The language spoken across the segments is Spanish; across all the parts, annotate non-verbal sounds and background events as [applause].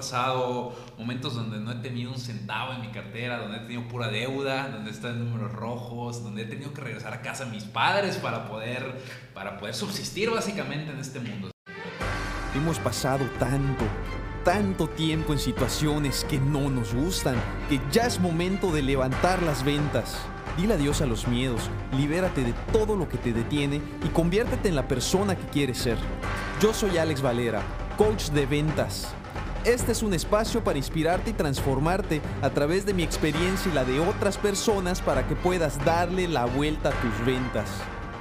pasado momentos donde no he tenido un centavo en mi cartera, donde he tenido pura deuda, donde están números rojos, donde he tenido que regresar a casa a mis padres para poder, para poder subsistir básicamente en este mundo. Hemos pasado tanto, tanto tiempo en situaciones que no nos gustan, que ya es momento de levantar las ventas. Dile adiós a los miedos, libérate de todo lo que te detiene y conviértete en la persona que quieres ser. Yo soy Alex Valera, coach de ventas. Este es un espacio para inspirarte y transformarte a través de mi experiencia y la de otras personas para que puedas darle la vuelta a tus ventas.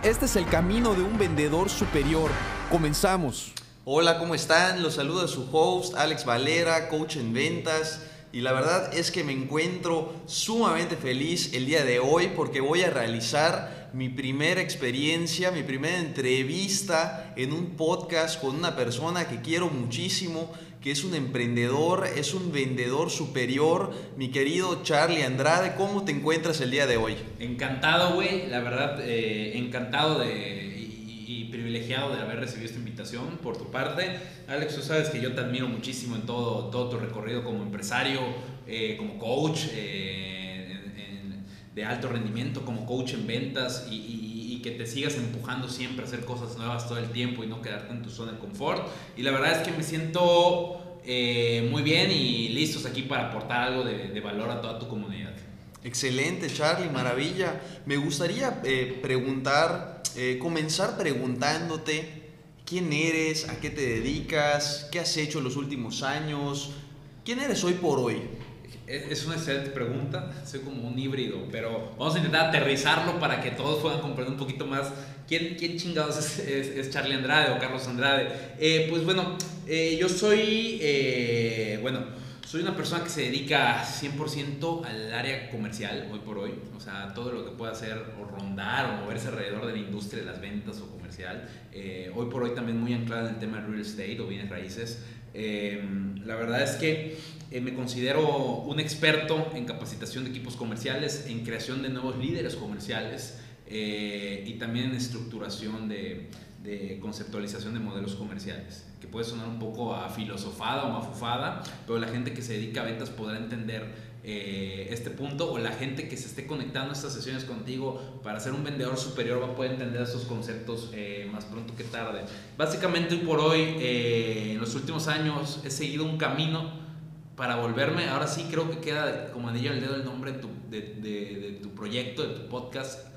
Este es el camino de un vendedor superior. Comenzamos. Hola, ¿cómo están? Los saluda su host, Alex Valera, coach en ventas. Y la verdad es que me encuentro sumamente feliz el día de hoy porque voy a realizar mi primera experiencia, mi primera entrevista en un podcast con una persona que quiero muchísimo, que es un emprendedor, es un vendedor superior, mi querido Charlie Andrade. ¿Cómo te encuentras el día de hoy? Encantado, güey, la verdad, eh, encantado de y privilegiado de haber recibido esta invitación por tu parte. Alex, tú sabes que yo te admiro muchísimo en todo, todo tu recorrido como empresario, eh, como coach eh, de alto rendimiento, como coach en ventas y, que te sigas empujando siempre a hacer cosas nuevas todo el tiempo y no quedarte en tu zona de confort. Y la verdad es que me siento eh, muy bien y listos aquí para aportar algo de, de valor a toda tu comunidad. Excelente, Charlie, maravilla. Me gustaría preguntar eh, comenzar preguntándote quién eres, a qué te dedicas, qué has hecho en los últimos años, quién eres hoy por hoy. Es una excelente pregunta, soy como un híbrido, pero vamos a intentar aterrizarlo para que todos puedan comprender un poquito más quién, quién chingados es, Charlie Andrade o Carlos Andrade. Eh, pues bueno, eh, yo soy, bueno, soy una persona que se dedica 100% al área comercial hoy por hoy, o sea, todo lo que pueda hacer o rondar o moverse alrededor de la industria de las ventas o comercial. Eh, hoy por hoy también muy anclado en el tema de real estate o bienes raíces. Eh, la verdad es que eh, me considero un experto en capacitación de equipos comerciales, en creación de nuevos líderes comerciales y también en estructuración de, de conceptualización de modelos comerciales que puede sonar un poco a filosofada o mafufada, pero la gente que se dedica a ventas podrá entender eh, este punto o la gente que se esté conectando a estas sesiones contigo para ser un vendedor superior va a poder entender estos conceptos eh, más pronto que tarde. Básicamente hoy por hoy, eh, en los últimos años, he seguido un camino para volverme, ahora sí creo que queda como anillo al dedo el nombre de tu, de, de tu proyecto, de tu podcast,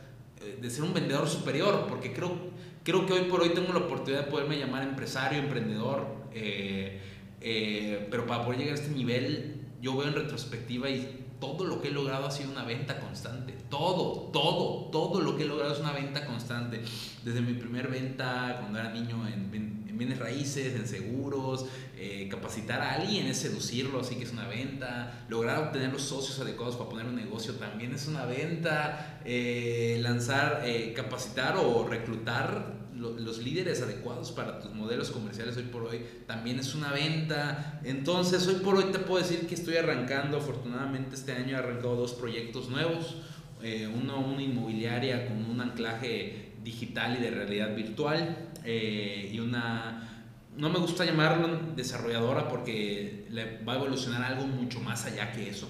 de ser un vendedor superior, porque creo creo que hoy por hoy tengo la oportunidad de poderme llamar empresario, emprendedor, eh, eh, pero para poder llegar a este nivel, yo veo en retrospectiva y todo lo que he logrado ha sido una venta constante. Todo, todo, todo lo que he logrado es una venta constante. Desde mi primer venta, cuando era niño, en, bienes raíces, en seguros, eh, capacitar a alguien es seducirlo, así que es una venta. Lograr obtener los socios adecuados para poner un negocio también es una venta. Eh, lanzar, eh, capacitar o reclutar los líderes adecuados para tus modelos comerciales hoy por hoy también es una venta. Entonces, hoy por hoy te puedo decir que estoy arrancando, afortunadamente este año he arrancado dos proyectos nuevos. Eh, uno, una inmobiliaria con un anclaje digital y de realidad virtual eh, y una no me gusta llamarlo desarrolladora porque le va a evolucionar algo mucho más allá que eso.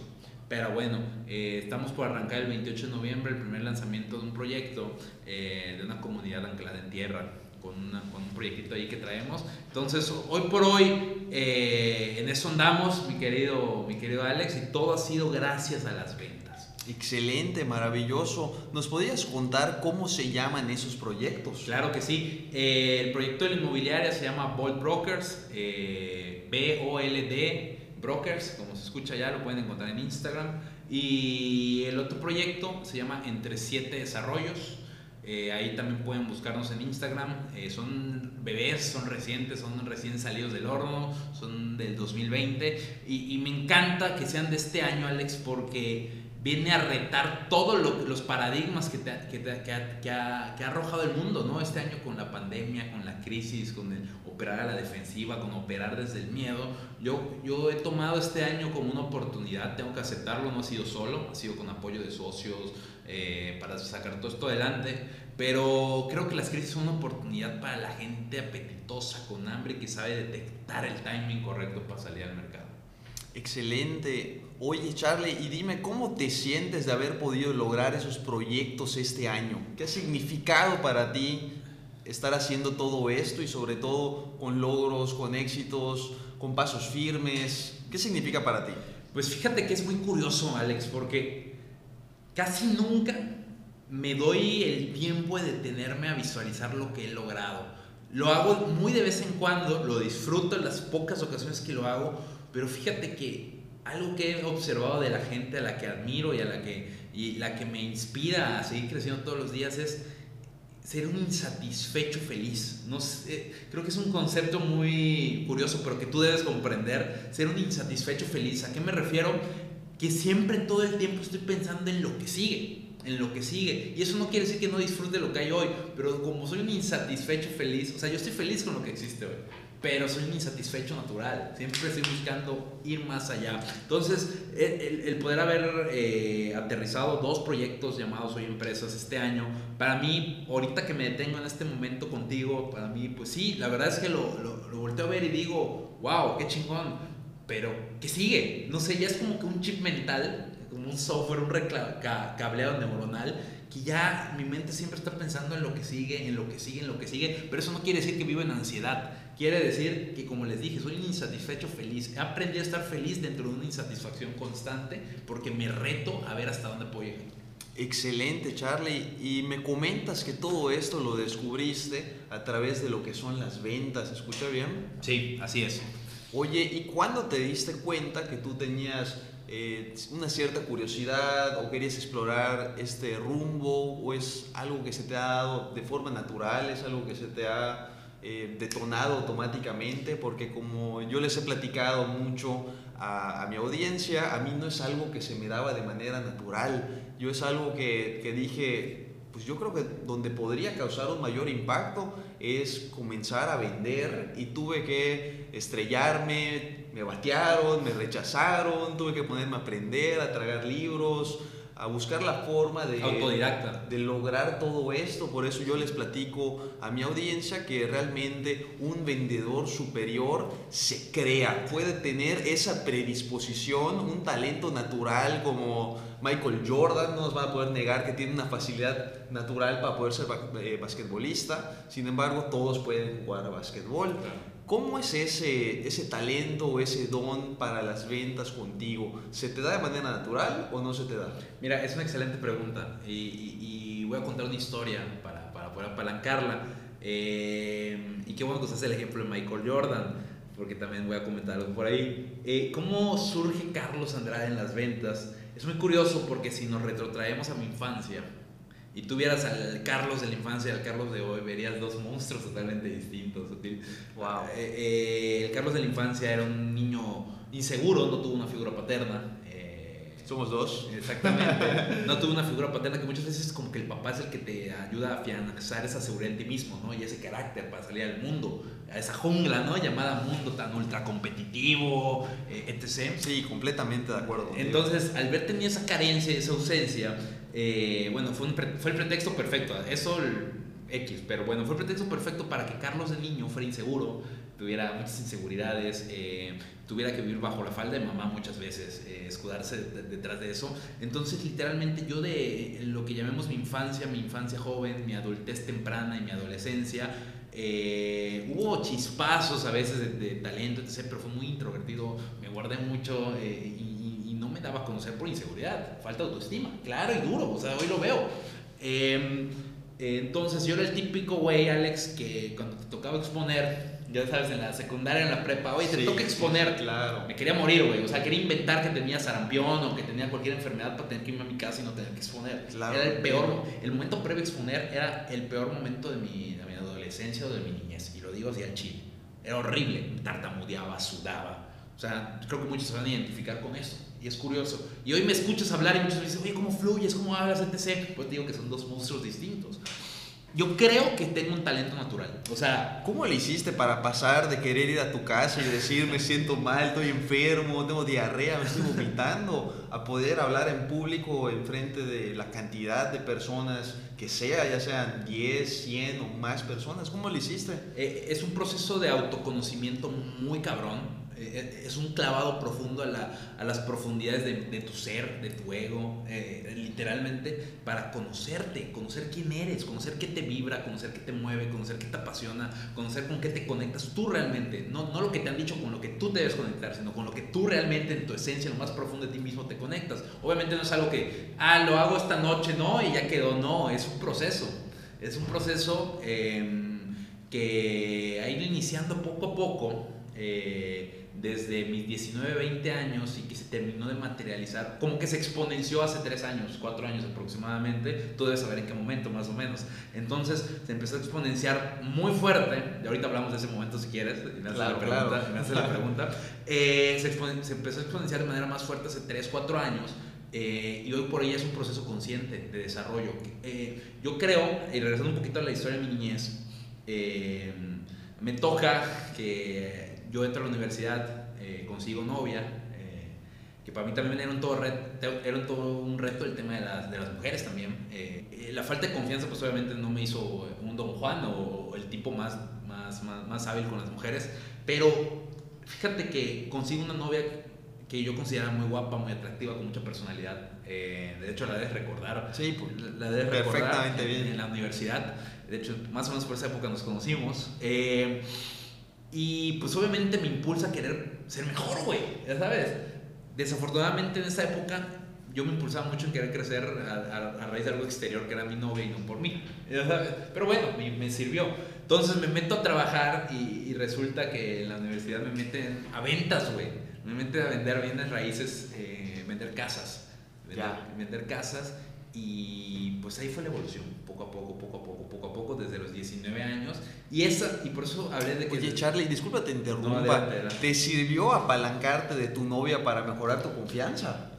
Pero bueno, eh, estamos por arrancar el 28 de noviembre el primer lanzamiento de un proyecto de una comunidad anclada en tierra con, con, un proyectito ahí que traemos. Entonces, hoy por hoy, eh, en eso andamos, mi querido, mi querido Alex, y todo ha sido gracias a las ventas. Excelente, maravilloso. ¿Nos podrías contar cómo se llaman esos proyectos? Claro que sí. Eh, el proyecto de la inmobiliaria se llama Bold Brokers, eh, B-O-L-D Brokers, como se escucha ya, lo pueden encontrar en Instagram. Y el otro proyecto se llama Entre Siete Desarrollos. Eh, ahí también pueden buscarnos en Instagram. Eh, son bebés, son recientes, son recién salidos del horno, son del 2020. Y, me encanta que sean de este año, Alex, porque viene a retar todos los paradigmas que, que, ha, arrojado el mundo, ¿no? Este año con la pandemia, con la crisis, con el operar a la defensiva, con operar desde el miedo. Yo, yo he tomado este año como una oportunidad, tengo que aceptarlo, no ha sido solo, ha sido con apoyo de socios, eh, para sacar todo esto adelante. Pero creo que las crisis son una oportunidad para la gente apetitosa, con hambre, que sabe detectar el timing correcto para salir al mercado. Excelente. Oye, Charlie, y dime, ¿cómo te sientes de haber podido lograr esos proyectos este año? ¿Qué ha significado para ti estar haciendo todo esto y sobre todo con logros, con éxitos, con pasos firmes? ¿Qué significa para ti? Pues fíjate que es muy curioso, Alex, porque casi nunca me doy el tiempo de detenerme a visualizar lo que he logrado. Lo hago muy de vez en cuando, lo disfruto en las pocas ocasiones que lo hago, pero fíjate que algo que he observado de la gente a la que admiro y a la que, y la que me inspira a seguir creciendo todos los días es ser un insatisfecho feliz. No sé, creo que es un concepto muy curioso, pero que tú debes comprender. Ser un insatisfecho feliz. ¿A qué me refiero? Que siempre todo el tiempo estoy pensando en lo que sigue en lo que sigue. Y eso no quiere decir que no disfrute lo que hay hoy, pero como soy un insatisfecho feliz, o sea, yo estoy feliz con lo que existe hoy, pero soy un insatisfecho natural, siempre estoy buscando ir más allá. Entonces, el, poder haber eh, aterrizado dos proyectos llamados Hoy Empresas este año, para mí, ahorita que me detengo en este momento contigo, para mí, pues sí, la verdad es que lo, lo, lo volteo a ver y digo, wow, qué chingón, pero ¿qué sigue? No sé, ya es como que un chip mental como un software, un cableado neuronal, que ya mi mente siempre está pensando en lo que sigue, en lo que sigue, en lo que sigue, pero eso no quiere decir que vivo en ansiedad, quiere decir que como les dije, soy un insatisfecho feliz, he aprendido a estar feliz dentro de una insatisfacción constante porque me reto a ver hasta dónde puedo llegar. Excelente, Charlie. Y me comentas que todo esto lo descubriste a través de lo que son las ventas. ¿Escucha bien? Sí, así es. Oye, ¿y cuándo te diste cuenta que tú tenías eh, una cierta curiosidad o querías explorar este rumbo o es algo que se te ha dado de forma natural, es algo que se te ha eh, detonado automáticamente, porque como yo les he platicado mucho a, mi audiencia, a mí no es algo que se me daba de manera natural, yo es algo que, que dije, pues yo creo que donde podría causar un mayor impacto es comenzar a vender y tuve que estrellarme, me batearon, me rechazaron, tuve que ponerme a aprender, a tragar libros, a buscar la forma de, Autodidacta. de lograr todo esto. Por eso yo les platico a mi audiencia que realmente un vendedor superior se crea, puede tener esa predisposición, un talento natural como Michael Jordan, no nos va a poder negar que tiene una facilidad natural para poder ser eh, basquetbolista, sin embargo todos pueden jugar a basquetbol. ¿Cómo es ese, ese talento o ese don para las ventas contigo? ¿Se te da de manera natural o no se te da? Mira, es una excelente pregunta y, voy a contar una historia para, para poder apalancarla. Eh, y qué bueno que usaste el ejemplo de Michael Jordan, porque también voy a comentar algo por ahí. Eh, ¿Cómo surge Carlos Andrade en las ventas? Es muy curioso porque si nos retrotraemos a mi infancia, y tú vieras al Carlos de la infancia y al Carlos de hoy, verías dos monstruos totalmente distintos. Wow. Eh, eh, el Carlos de la infancia era un niño inseguro, no tuvo una figura paterna. Eh, Somos dos. Exactamente. [laughs] no tuvo una figura paterna que muchas veces es como que el papá es el que te ayuda a afianzar esa seguridad en ti mismo, ¿no? Y ese carácter para salir al mundo, a esa jungla, ¿no? Llamada mundo tan ultra competitivo, etc. Sí, completamente de acuerdo. Entonces, al ver tenía esa carencia, esa ausencia, eh, bueno, fue, fue, el pretexto perfecto. Eso X, pero bueno, fue el pretexto perfecto para que Carlos de niño fuera inseguro, tuviera muchas inseguridades, eh, tuviera que vivir bajo la falda de mamá muchas veces, eh, escudarse detrás de eso. Entonces, literalmente, yo de lo que llamemos mi infancia, mi infancia joven, mi adultez temprana y mi adolescencia, hubo chispazos a veces de, talento, etc., pero fue muy introvertido, me guardé mucho y no me daba a conocer por inseguridad, falta de autoestima, claro y duro, o sea, hoy lo veo. Em, entonces yo era el típico güey, Alex, que cuando te tocaba exponer, ya sabes, en la secundaria, en la prepa, oye, te toca exponer. Claro. Me quería morir, güey. O sea, quería inventar que tenía sarampión o que tenía cualquier enfermedad para tener que irme a mi casa y no tener que exponer. Claro. Era el peor, el momento previo a exponer era el peor momento de mi, de mi adolescencia o de mi niñez. Y lo digo así al chile. Era horrible. Tartamudeaba, sudaba. O sea, creo que muchos se van a identificar con eso. Y es curioso. Y hoy me escuchas hablar y muchos me dicen, oye, ¿cómo fluyes? ¿Cómo hablas? Etc. Pues te digo que son dos monstruos distintos. Yo creo que tengo un talento natural. O sea, ¿cómo le hiciste para pasar de querer ir a tu casa y decir me siento mal, estoy enfermo, tengo diarrea, me estoy vomitando, a poder hablar en público en frente de la cantidad de personas que sea, ya sean 10, 100 o más personas? ¿Cómo lo hiciste? Eh, es un proceso de autoconocimiento muy cabrón es un clavado profundo a, las profundidades de, tu ser, de tu ego, eh, literalmente, para conocerte, conocer quién eres, conocer qué te vibra, conocer qué te mueve, conocer qué te apasiona, conocer con qué te conectas tú realmente. No, no lo que te han dicho con lo que tú debes conectar, sino con lo que tú realmente en tu esencia, en lo más profundo de ti mismo te conectas. Obviamente no es algo que, ah, lo hago esta noche, no, y ya quedó, no, es un proceso. Es un proceso em, que ha ido iniciando poco a poco. Eh, desde mis 19, 20 años y que se terminó de materializar, como que se exponenció hace 3 años, 4 años aproximadamente, tú debes saber en qué momento más o menos. Entonces se empezó a exponenciar muy fuerte, y ahorita hablamos de ese momento si quieres, me haces la pregunta, me haces la pregunta. Eh, se, se, empezó a exponenciar de manera más fuerte hace 3, 4 años. Eh, y hoy por hoy es un proceso consciente de desarrollo. Eh, yo creo, y regresando un poquito a la historia de mi niñez, me toca que yo entro a la universidad, eh, consigo novia, eh, que para mí también era un todo, reto, era todo un reto el tema de las, de las mujeres también. Eh, la falta de confianza pues obviamente no me hizo un don Juan o, el tipo más, más, más, más, hábil con las mujeres, pero fíjate que consigo una novia que yo consideraba muy guapa, muy atractiva, con mucha personalidad. de hecho, la debes recordar. Sí, pues, la debes recordar bien. en la universidad. De hecho, más o menos por esa época nos conocimos. Y pues obviamente me impulsa a querer ser mejor, güey, ya sabes. Desafortunadamente en esa época yo me impulsaba mucho en querer crecer a, raíz de algo exterior que era mi novia y no por mí, ya sabes. Pero bueno, me, sirvió. Entonces me meto a trabajar y, resulta que en la universidad me meten a ventas, güey. Me meten a vender bienes raíces, eh, vender casas. Vender, vender casas y pues ahí fue la evolución, poco a poco, poco a poco, poco a poco, desde los 19 años. Y esa, y por eso hablé de que... Oye, Charlie, disculpa, te interrumpa. ¿Te sirvió apalancarte de tu novia para mejorar tu confianza?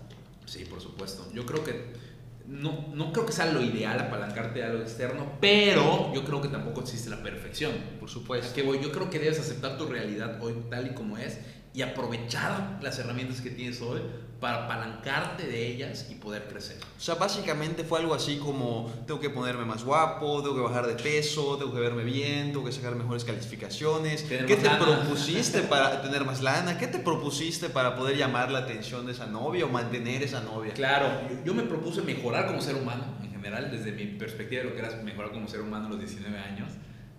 Sí, por supuesto. Yo creo que... No, no creo que sea lo ideal apalancarte de algo externo, pero yo creo que tampoco existe la perfección. Por supuesto. Que voy, yo creo que debes aceptar tu realidad hoy tal y como es y aprovechar las herramientas que tienes hoy para apalancarte de ellas y poder crecer. O sea, básicamente fue algo así como tengo que ponerme más guapo, tengo que bajar de peso, tengo que verme bien, tengo que sacar mejores calificaciones. ¿Qué te propusiste [laughs] para tener más lana? ¿Qué te propusiste para poder llamar la atención de esa novia o mantener esa novia? Claro, yo, me propuse mejorar como ser humano en general, desde mi perspectiva de lo que era mejorar como ser humano a los 19 años.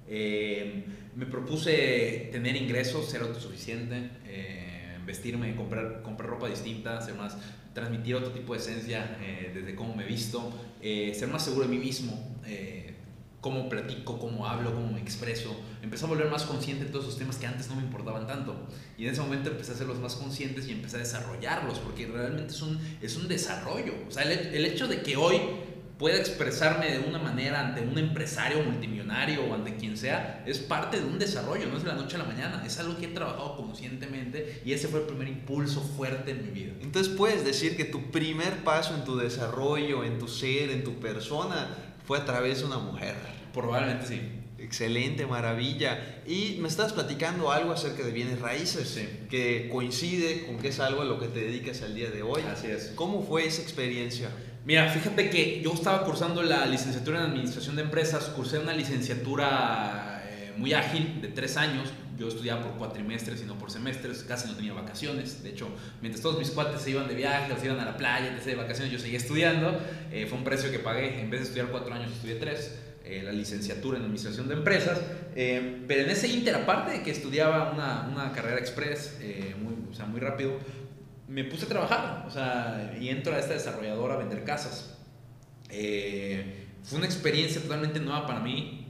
Eh, me propuse tener ingresos, ser autosuficiente, eh, vestirme, comprar, comprar ropa distinta, ser más, transmitir otro tipo de esencia eh, desde cómo me visto, eh, ser más seguro de mí mismo, cómo platico, cómo hablo, cómo me expreso. Empecé a volver más consciente de todos esos temas que antes no me importaban tanto. Y en ese momento empecé a hacerlos más conscientes y empecé a desarrollarlos, porque realmente es un, es un desarrollo. O sea, el, el hecho de que hoy pueda expresarme de una manera ante un empresario multimillonario o ante quien sea, es parte de un desarrollo, no es de la noche a la mañana, es algo que he trabajado conscientemente y ese fue el primer impulso fuerte en mi vida. Entonces puedes decir que tu primer paso en tu desarrollo, en tu ser, en tu persona, fue a través de una mujer. Probablemente sí. Excelente, maravilla. Y me estás platicando algo acerca de bienes raíces, que coincide con que es algo a lo que te dedicas al día de hoy. Así es. ¿Cómo fue esa experiencia? Mira, fíjate que yo estaba cursando la licenciatura en Administración de Empresas, cursé una licenciatura eh, muy ágil de tres años. Yo estudiaba por cuatrimestres y no por semestres, casi no tenía vacaciones. De hecho, mientras todos mis cuates se iban de viaje o se iban a la playa, de vacaciones, yo seguía estudiando. Eh, fue un precio que pagué. En vez de estudiar cuatro años, estudié tres. Eh, la licenciatura en Administración de Empresas. pero en ese inter, aparte de que estudiaba una, una carrera express, muy, o sea, muy rápido, me puse a trabajar, o sea, y entro a esta desarrolladora a vender casas. Eh, fue una experiencia totalmente nueva para mí.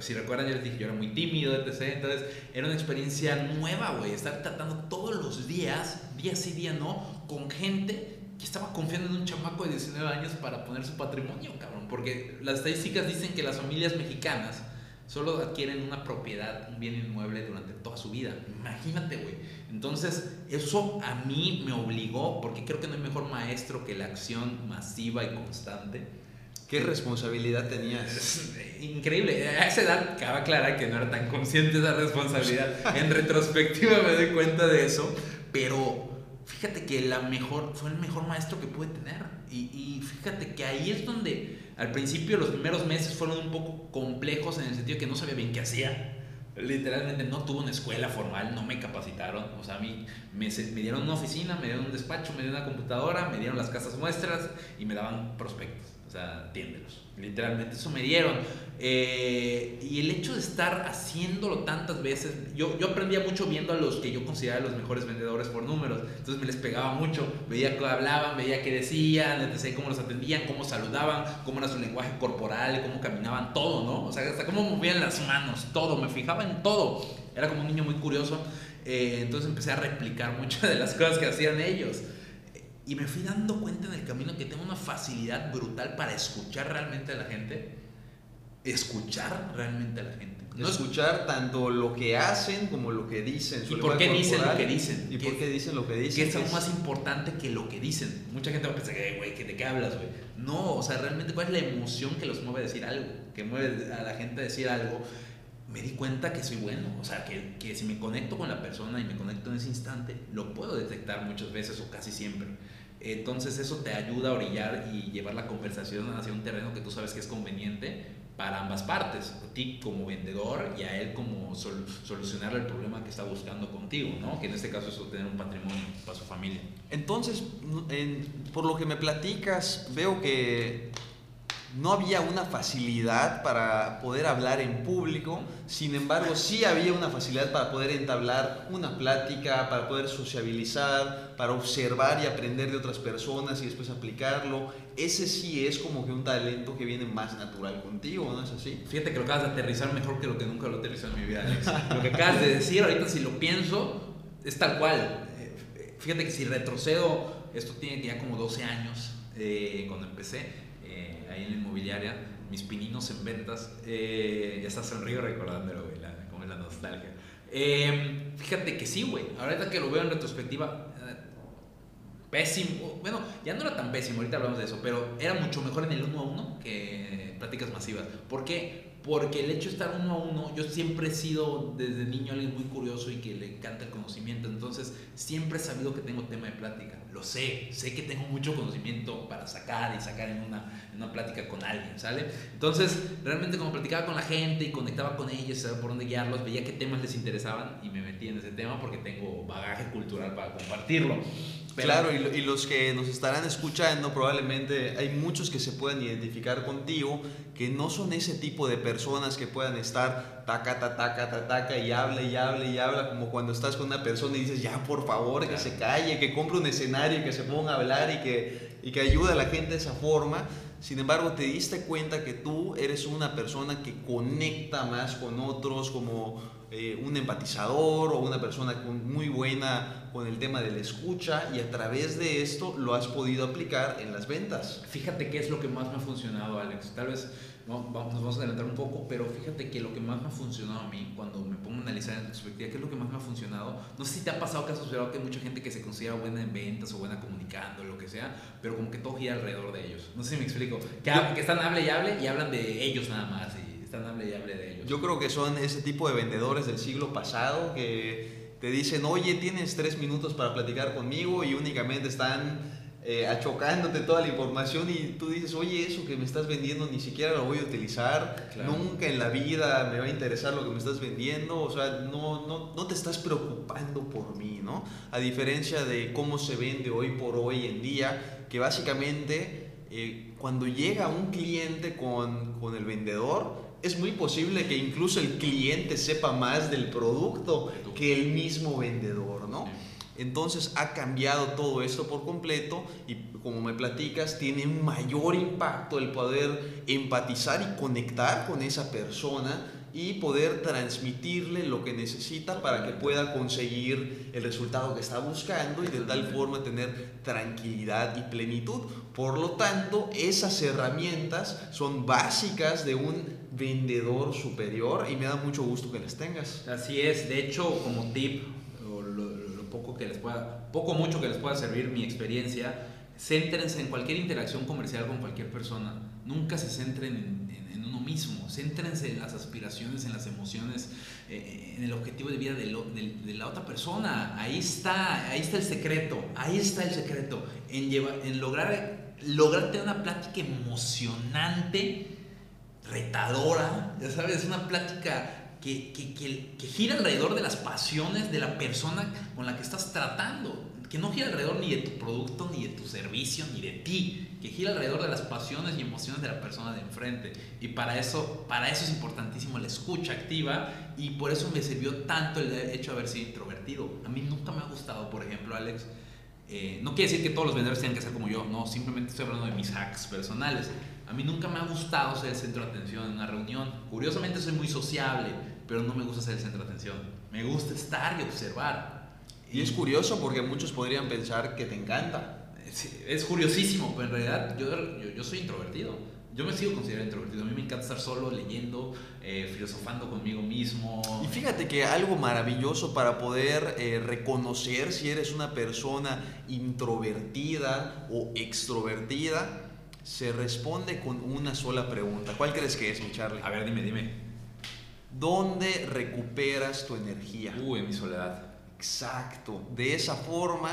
Si recuerdan, yo les dije, yo era muy tímido, etc. Entonces, era una experiencia nueva, güey. Estar tratando todos los días, día sí, día no, con gente que estaba confiando en un chamaco de 19 años para poner su patrimonio, cabrón. Porque las estadísticas dicen que las familias mexicanas solo adquieren una propiedad, un bien inmueble durante toda su vida. Imagínate, güey. Entonces, eso a mí me obligó, porque creo que no hay mejor maestro que la acción masiva y constante. ¿Qué responsabilidad tenías? [laughs] increíble. A esa edad, cabe aclarar que no era tan consciente de esa responsabilidad. En retrospectiva me doy cuenta de eso, pero fíjate que la mejor, fue el mejor maestro que pude tener. Y, y fíjate que ahí es donde al principio los primeros meses fueron un poco complejos en el sentido que no sabía bien qué hacía. literalmente no tuve una escuela formal, no me capacitaron. O sea, a mí me, me dieron una oficina, me dieron un despacho, me dieron una computadora, me dieron las casas muestras y me daban prospectos. O sea, atiéndelos. Literalmente eso me dieron. Eh, y el hecho de estar haciéndolo tantas veces, yo, yo aprendía mucho viendo a los que yo consideraba los mejores vendedores por números. Entonces me les pegaba mucho. Veía cómo hablaban, veía qué decían, sé cómo los atendían, cómo saludaban, cómo era su lenguaje corporal, cómo caminaban, todo, ¿no? O sea, hasta cómo movían las manos, todo. Me fijaba en todo. Era como un niño muy curioso. Eh, entonces empecé a replicar [laughs] muchas de las cosas que hacían ellos. Y me fui dando cuenta en el camino que tengo una facilidad brutal para escuchar realmente a la gente. Escuchar realmente a la gente. No escuchar tanto lo que hacen como lo que dicen. ¿Y por qué dicen lo que dicen? ¿Y por qué dicen lo que dicen? Que es aún más importante que lo que dicen. Mucha gente va a pensar, güey, ¿de qué hablas, güey? No, o sea, realmente, ¿cuál es la emoción que los mueve a decir algo? Que mueve a la gente a decir algo me di cuenta que soy bueno, o sea, que, que, si me conecto con la persona y me conecto en ese instante, lo puedo detectar muchas veces o casi siempre. Entonces eso te ayuda a orillar y llevar la conversación hacia un terreno que tú sabes que es conveniente para ambas partes, a ti como vendedor y a él como solucionar el problema que está buscando contigo, ¿no? que en este caso es obtener un patrimonio para su familia. Entonces, por lo que me platicas, veo que no había una facilidad para poder hablar en público, sin embargo sí había una facilidad para poder entablar una plática, para poder sociabilizar, para observar y aprender de otras personas y después aplicarlo. Ese sí es como que un talento que viene más natural contigo, ¿no es así? Fíjate que lo acabas de aterrizar mejor que lo que nunca lo aterrizó en mi vida, Alex. Lo que acabas de decir ahorita si lo pienso es tal cual. Eh, fíjate que si retrocedo, esto tiene ya como 12 años eh, cuando empecé ahí en la inmobiliaria, mis pininos en ventas, eh, ya está sonrío recordándolo, güey, como es la nostalgia. Em, fíjate que sí, güey, ahorita que lo veo en retrospectiva, eh, pésimo, bueno, ya no era tan pésimo, ahorita hablamos de eso, pero era mucho mejor en el 1 a 1 que prácticas masivas. ¿Por qué? Porque el hecho de estar uno a uno, yo siempre he sido desde niño alguien muy curioso y que le encanta el conocimiento, entonces siempre he sabido que tengo tema de plática, lo sé, sé que tengo mucho conocimiento para sacar y sacar en una, en una plática con alguien, ¿sale? Entonces, realmente como platicaba con la gente y conectaba con ellos, sabía por dónde guiarlos, veía qué temas les interesaban y me metí en ese tema porque tengo bagaje cultural para compartirlo. Claro, y, los que nos estarán escuchando, probablemente hay muchos que se puedan identificar contigo, que no son ese tipo de personas que puedan estar taca, taca, taca, taca, y habla y habla y habla, como cuando estás con una persona y dices, ya por favor, que se calle, que compre un escenario que se ponga a hablar y que, y que ayude a la gente de esa forma. Sin embargo, te diste cuenta que tú eres una persona que conecta más con otros, como eh, un empatizador o una persona muy buena con el tema de la escucha y a través de esto lo has podido aplicar en las ventas. Fíjate qué es lo que más me ha funcionado, Alex. Tal vez no, nos vamos a adelantar un poco, pero fíjate que lo que más me ha funcionado a mí, cuando me pongo a analizar en perspectiva, qué es lo que más me ha funcionado, no sé si te ha pasado que has observado que hay mucha gente que se considera buena en ventas o buena comunicando, lo que sea, pero como que todo gira alrededor de ellos. No sé si me explico. Que, que están hable y hable y hablan de ellos nada más. Y, están hable y hable de ellos. Yo creo que son ese tipo de vendedores del siglo pasado que te dicen, oye, tienes tres minutos para platicar conmigo y únicamente están eh, achocándote toda la información y tú dices, oye, eso que me estás vendiendo ni siquiera lo voy a utilizar, nunca en la vida me va a interesar lo que me estás vendiendo, o sea, no, no, no te estás preocupando por mí, ¿no? A diferencia de cómo se vende hoy por hoy en día, que básicamente eh, cuando llega un cliente con, con el vendedor, es muy posible que incluso el cliente sepa más del producto que el mismo vendedor, ¿no? Entonces ha cambiado todo esto por completo y como me platicas, tiene un mayor impacto el poder empatizar y conectar con esa persona y poder transmitirle lo que necesita para que pueda conseguir el resultado que está buscando y de tal forma tener tranquilidad y plenitud. Por lo tanto, esas herramientas son básicas de un vendedor superior y me da mucho gusto que las tengas. Así es, de hecho, como tip, lo, poco que les pueda, poco mucho que les pueda servir mi experiencia, céntrense en cualquier interacción comercial con cualquier persona. Nunca se centren en uno mismo, céntrense en las aspiraciones, en las emociones, eh, en el objetivo de vida de, de, la otra persona. Ahí está, ahí está el secreto, ahí está el secreto, en, llevar, en lograr, lograr tener una plática emocionante, retadora, ya sabes, una plática que, que, que, que gira alrededor de las pasiones de la persona con la que estás tratando que no gira alrededor ni de tu producto, ni de tu servicio, ni de ti, que gira alrededor de las pasiones y emociones de la persona de enfrente. Y para eso, para eso es importantísimo la escucha activa y por eso me sirvió tanto el hecho de haber sido introvertido. A mí nunca me ha gustado, por ejemplo, Alex, eh, no quiere decir que todos los vendedores tengan que ser como yo, no, simplemente estoy hablando de mis hacks personales. A mí nunca me ha gustado ser el centro de atención en una reunión. Curiosamente soy muy sociable, pero no me gusta ser el centro de atención. Me gusta estar y observar y es curioso porque muchos podrían pensar que te encanta. Es, curiosísimo, pero en realidad yo, yo, soy introvertido. Yo me sigo considerando introvertido. A mí me encanta estar solo, leyendo, eh, filosofando conmigo mismo. Y fíjate que algo maravilloso para poder eh, reconocer si eres una persona introvertida o extrovertida, se responde con una sola pregunta. ¿Cuál crees que es, mi Charlie? A ver, dime, dime. ¿Dónde recuperas tu energía? Uy, en mi soledad. Exacto. De esa forma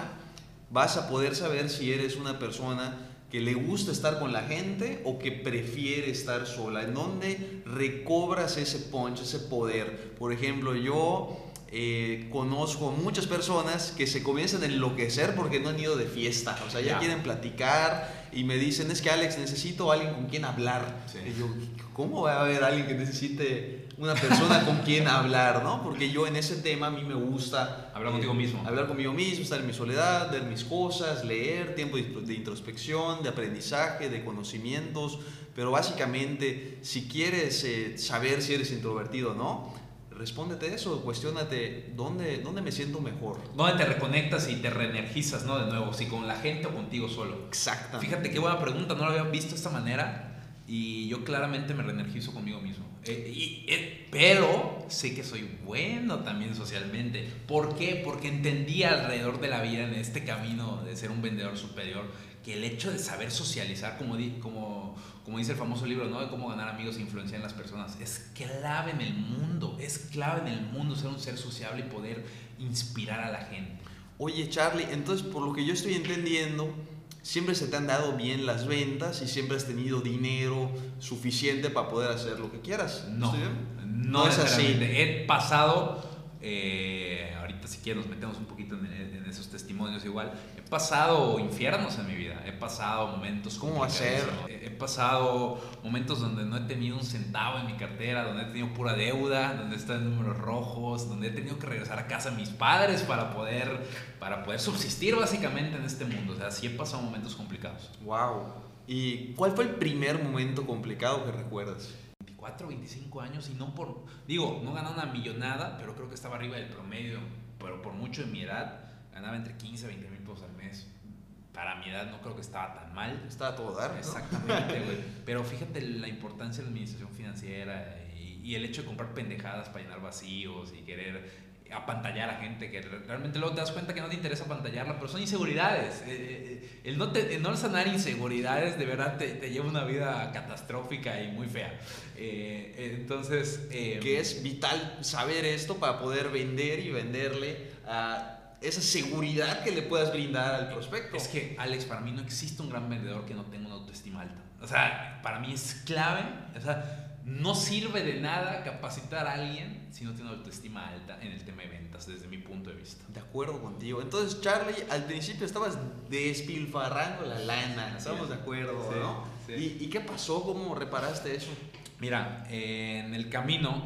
vas a poder saber si eres una persona que le gusta estar con la gente o que prefiere estar sola. En dónde recobras ese punch, ese poder. Por ejemplo, yo eh, conozco muchas personas que se comienzan a enloquecer porque no han ido de fiesta. O sea, ya, quieren platicar y me dicen, es que Alex, necesito a alguien con quien hablar. Y yo, ¿cómo va a haber alguien que necesite una persona con quien hablar? ¿no? Porque yo en ese tema a mí me gusta... Hablar contigo eh, mismo. Hablar conmigo mismo, estar en mi soledad, ver mis cosas, leer, tiempo de introspección, de aprendizaje, de conocimientos. Pero básicamente, si quieres eh, saber si eres introvertido o no, respóndete eso, cuestionate dónde, dónde me siento mejor. ¿Dónde te reconectas y te reenergizas, no? De nuevo, si con la gente o contigo solo. Exacto. Fíjate qué buena pregunta, no lo había visto de esta manera y yo claramente me reenergizo conmigo mismo. Eh, y, eh, pero sé que soy bueno también socialmente. ¿Por qué? Porque entendí alrededor de la vida en este camino de ser un vendedor superior que el hecho de saber socializar, como, como, como dice el famoso libro, ¿no? De cómo ganar amigos e influenciar en las personas, es clave en el mundo, es clave en el mundo ser un ser sociable y poder inspirar a la gente. Oye, Charlie, entonces por lo que yo estoy entendiendo, siempre se te han dado bien las ventas y siempre has tenido dinero suficiente para poder hacer lo que quieras. No, no, es así. He pasado, eh, ahorita si quieres nos metemos un poquito en, en esos testimonios igual, pasado infiernos en mi vida, he pasado momentos ¿Cómo hacer? He pasado momentos donde no he tenido un centavo en mi cartera, donde he tenido pura deuda, donde están números rojos, donde he tenido que regresar a casa a mis padres para poder, para poder subsistir básicamente en este mundo. O sea, sí he pasado momentos complicados. Wow. ¿Y cuál fue el primer momento complicado que recuerdas? 24, 25 años y no por, digo, no ganaba una millonada, pero creo que estaba arriba del promedio, pero por mucho de mi edad ganaba entre 15 y 20 mil pesos al mes. Para mi edad no creo que estaba tan mal. Estaba todo dar. Exactamente, güey. [laughs] Pero fíjate la importancia de la administración financiera y, y, el hecho de comprar pendejadas para llenar vacíos y querer apantallar a gente que realmente luego te das cuenta que no te interesa apantallarla, pero son inseguridades. Eh, eh, el, no te, no sanar inseguridades de verdad te, te, lleva una vida catastrófica y muy fea. Eh, entonces... que es vital saber esto para poder vender y venderle a esa seguridad que le puedas brindar al prospecto. Es que, Alex, para mí no existe un gran vendedor que no tenga una autoestima alta. O sea, para mí es clave. O sea, no sirve de nada capacitar a alguien si no tiene autoestima alta en el tema de ventas, desde mi punto de vista. De acuerdo contigo. Entonces, Charlie, al principio estabas despilfarrando la lana. Estamos de acuerdo, ¿no? ¿Y, ¿Y, qué pasó? ¿Cómo reparaste eso? Mira, en el camino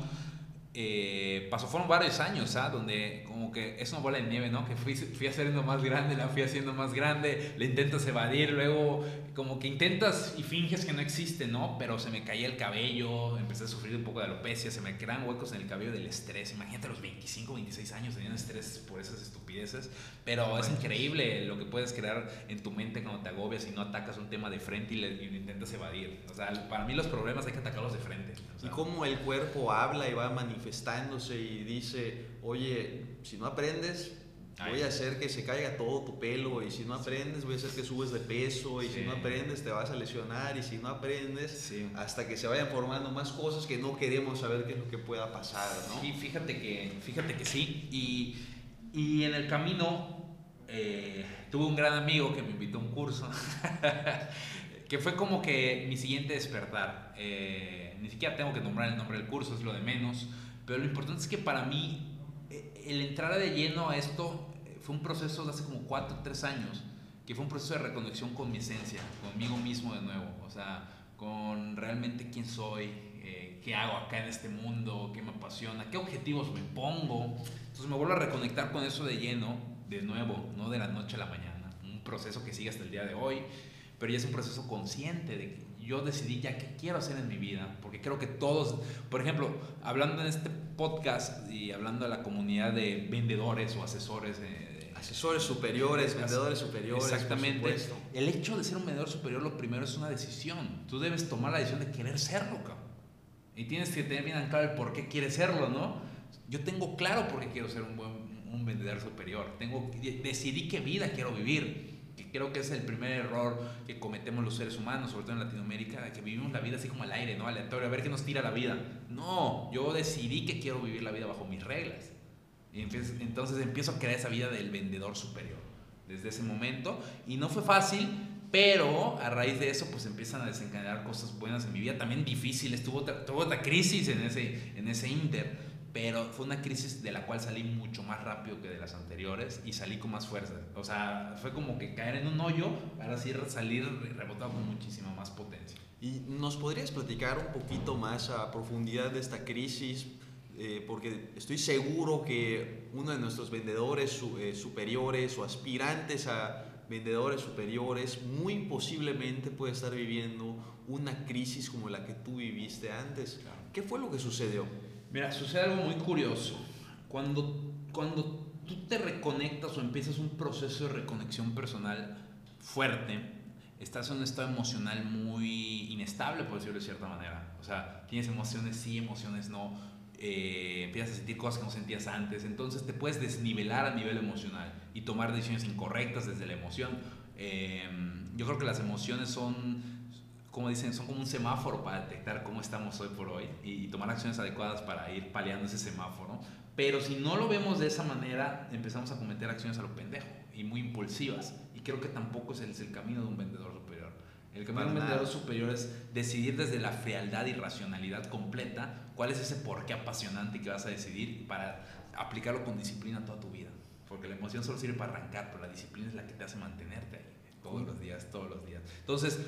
eh, pasó, fueron varios años, ¿ah? Donde como que es una bola de nieve, ¿no? Que fui, fui haciendo más grande, la fui haciendo más grande, le intentas evadir, luego como que intentas y finges que no existe, ¿no? Pero se me caía el cabello, empecé a sufrir un poco de alopecia, se me crean huecos en el cabello del estrés. Imagínate los 25, 26 años teniendo estrés por esas estupideces, pero es increíble lo que puedes crear en tu mente cuando te agobias y no atacas un tema de frente y, le, y lo intentas evadir. O sea, para mí los problemas hay que atacarlos de frente. y cómo el cuerpo habla y va manifestándose y dice, oye, si no aprendes, voy a hacer que se caiga todo tu pelo y si no aprendes voy a hacer que subes de peso y si no aprendes te vas a lesionar y si no aprendes hasta que se vayan formando más cosas que no queremos saber qué es lo que pueda pasar, ¿no? Sí, fíjate que, fíjate que sí y, y en el camino eh, tuve un gran amigo que me invitó a un curso [laughs] que fue como que mi siguiente despertar. Eh, ni siquiera tengo que nombrar el nombre del curso, es lo de menos Pero lo importante es que para mí, eh, el entrar de lleno a esto eh, fue un proceso de hace como 4 o 3 años, que fue un proceso de reconexión con mi esencia, conmigo mismo de nuevo. O sea, con realmente quién soy, eh, qué hago acá en este mundo, qué me apasiona, qué objetivos me pongo. Entonces me vuelvo a reconectar con eso de lleno, de nuevo, no de la noche a la mañana. Un proceso que sigue hasta el día de hoy, pero ya es un proceso consciente de yo decidí ya qué quiero hacer en mi vida, porque creo que todos, por ejemplo, hablando en este podcast y hablando de la comunidad de vendedores o asesores, eh, Asesores superiores, vendedores superiores. Exactamente. El hecho de ser un vendedor superior, lo primero es una decisión. Tú debes tomar la decisión de querer serlo, cabrón. Y tienes que tener bien claro el por qué quieres serlo, ¿no? Yo tengo claro por qué quiero ser un buen un vendedor superior. Tengo, decidí qué vida quiero vivir. Que creo que es el primer error que cometemos los seres humanos, sobre todo en Latinoamérica, que vivimos la vida así como al aire, ¿no? Aleatorio, a ver qué nos tira la vida. No, yo decidí que quiero vivir la vida bajo mis reglas. Y entonces empiezo a crear esa vida del vendedor superior desde ese momento. Y no fue fácil, pero a raíz de eso pues empiezan a desencadenar cosas buenas en mi vida, también difíciles. Tuvo otra, tuvo otra crisis en ese, en ese inter, pero fue una crisis de la cual salí mucho más rápido que de las anteriores y salí con más fuerza. O sea, fue como que caer en un hoyo para así salir rebotado con muchísima más potencia. ¿Y nos podrías platicar un poquito más a profundidad de esta crisis? Eh, porque estoy seguro que uno de nuestros vendedores eh, superiores o aspirantes a vendedores superiores muy posiblemente puede estar viviendo una crisis como la que tú viviste antes. ¿Qué fue lo que sucedió? Mira, sucede algo muy curioso. Cuando, cuando tú te reconectas o empiezas un proceso de reconexión personal fuerte, estás en un estado emocional muy inestable, por decirlo de cierta manera. O sea, tienes emociones sí, emociones no eh, empiezas a sentir cosas que no sentías antes, entonces te puedes desnivelar a nivel emocional y tomar decisiones incorrectas desde la emoción. Em, yo creo que las emociones son, como dicen, son como un semáforo para detectar cómo estamos hoy por hoy y, tomar acciones adecuadas para ir paliando ese semáforo. Pero si no lo vemos de esa manera, empezamos a cometer acciones a lo pendejo y muy impulsivas. Y creo que tampoco es el camino de un vendedor superior. El camino de un vendedor superior es decidir desde la frialdad y racionalidad completa cuál es ese porqué apasionante que vas a decidir para aplicarlo con disciplina toda tu vida. Porque la emoción solo sirve para arrancar, pero la disciplina es la que te hace mantenerte ahí todos los días, todos los días. Entonces,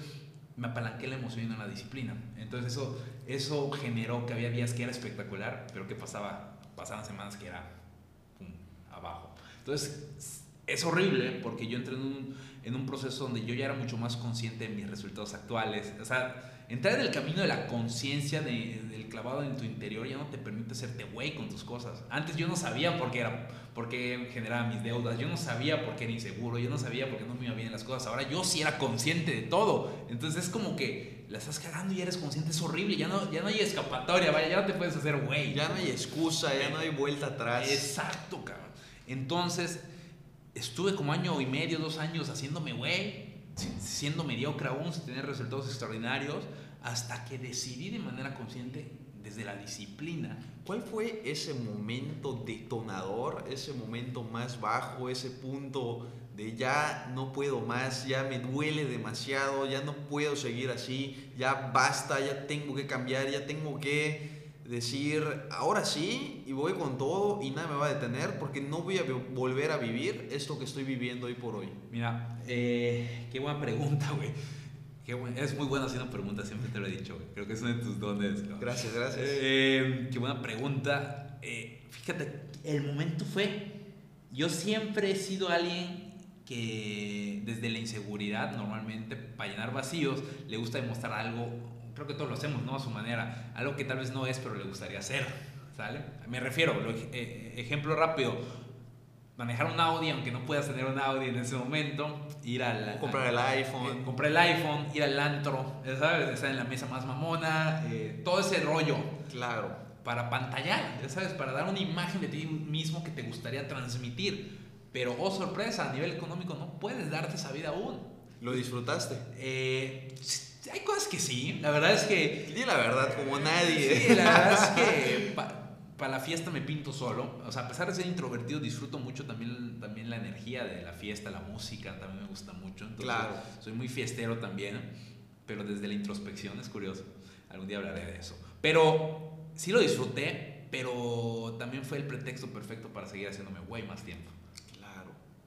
me apalanqué la emoción y no la disciplina. Entonces, eso, eso generó que había días que era espectacular, pero ¿qué pasaba? Pasaban semanas que era pum, abajo. Entonces, es horrible porque yo entré en un, en un proceso donde yo ya era mucho más consciente de mis resultados actuales. O sea, entrar en el camino de la conciencia de, del clavado en tu interior ya no te permite hacerte güey con tus cosas. Antes yo no sabía por qué, era, por qué generaba mis deudas, yo no sabía por qué era inseguro, yo no sabía por qué no me iba bien las cosas. Ahora yo sí era consciente de todo. Entonces es como que la estás cagando y eres consciente, es horrible, ya no, ya no hay escapatoria, vaya, ya no te puedes hacer güey. Ya no hay excusa, ya no hay vuelta atrás. Exacto, cabrón. Entonces estuve como año y medio, dos años haciéndome güey, siendo mediocre aún, sin tener resultados extraordinarios, hasta que decidí de manera consciente, desde la disciplina. ¿Cuál fue ese momento detonador, ese momento más bajo, ese punto de ya no puedo más, ya me duele demasiado, ya no puedo seguir así, ya basta, ya tengo que cambiar, ya tengo que decir, ahora sí, y voy con todo y nada me va a detener porque no voy a volver a vivir esto que estoy viviendo hoy por hoy? Mira, eh, qué buena pregunta, güey. es muy bueno haciendo preguntas, siempre te lo he dicho, güey. Creo que es uno de tus dones. Gracias, gracias. Eh, qué buena pregunta. Eh, fíjate, el momento fue, yo siempre he sido alguien que desde la inseguridad, normalmente, para llenar vacíos, le gusta demostrar algo creo que todos lo hacemos, ¿no? A su manera. Algo que tal vez no es, pero le gustaría hacer, ¿sale? Me refiero, eh, ejemplo rápido, manejar un Audi, aunque no puedas tener un Audi en ese momento, ir al... Comprar el iPhone. Eh, comprar el iPhone, ir al antro, ¿sabes? Estar en la mesa más mamona, eh, todo ese rollo. Claro. Para pantallar, sabes, para dar una imagen de ti mismo que te gustaría transmitir. Pero, oh sorpresa, a nivel económico no puedes darte esa vida aún. ¿Lo disfrutaste? Eh hay cosas que sí, la verdad es que... Di la verdad, como nadie. Sí, la verdad es que para la fiesta me pinto solo. O sea, a pesar de ser introvertido, disfruto mucho también, también la energía de la fiesta, la música, también me gusta mucho. Entonces, claro. Soy muy fiestero también, pero desde la introspección es curioso. Algún día hablaré de eso. Pero sí lo disfruté, pero también fue el pretexto perfecto para seguir haciéndome güey más tiempo.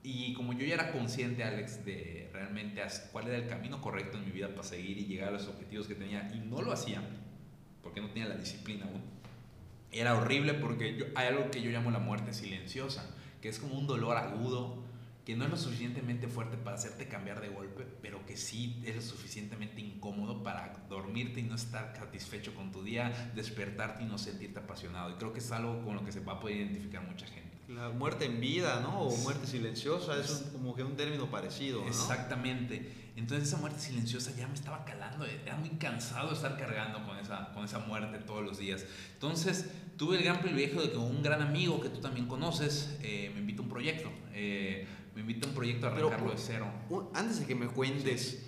Y como yo ya era consciente, Alex, de realmente cuál era el camino correcto en mi vida para seguir y llegar a los objetivos que tenía, y no lo hacía, porque no tenía la disciplina aún, era horrible porque hay algo que yo llamo la muerte silenciosa, que es como un dolor agudo que no es lo suficientemente fuerte para hacerte cambiar de golpe, pero que sí es lo suficientemente incómodo para dormirte y no estar satisfecho con tu día, despertarte y no sentirte apasionado. Y creo que es algo con lo que se va a poder identificar mucha gente. La muerte en vida, ¿no? O muerte silenciosa, es como que un término parecido. ¿no? Exactamente. Entonces esa muerte silenciosa ya me estaba calando, era muy cansado de estar cargando con esa, con esa muerte todos los días. Entonces tuve el gran privilegio de que un gran amigo que tú también conoces eh, me invita a un proyecto. Eh, me invita a un proyecto a arrancarlo de cero. Antes de que me cuentes,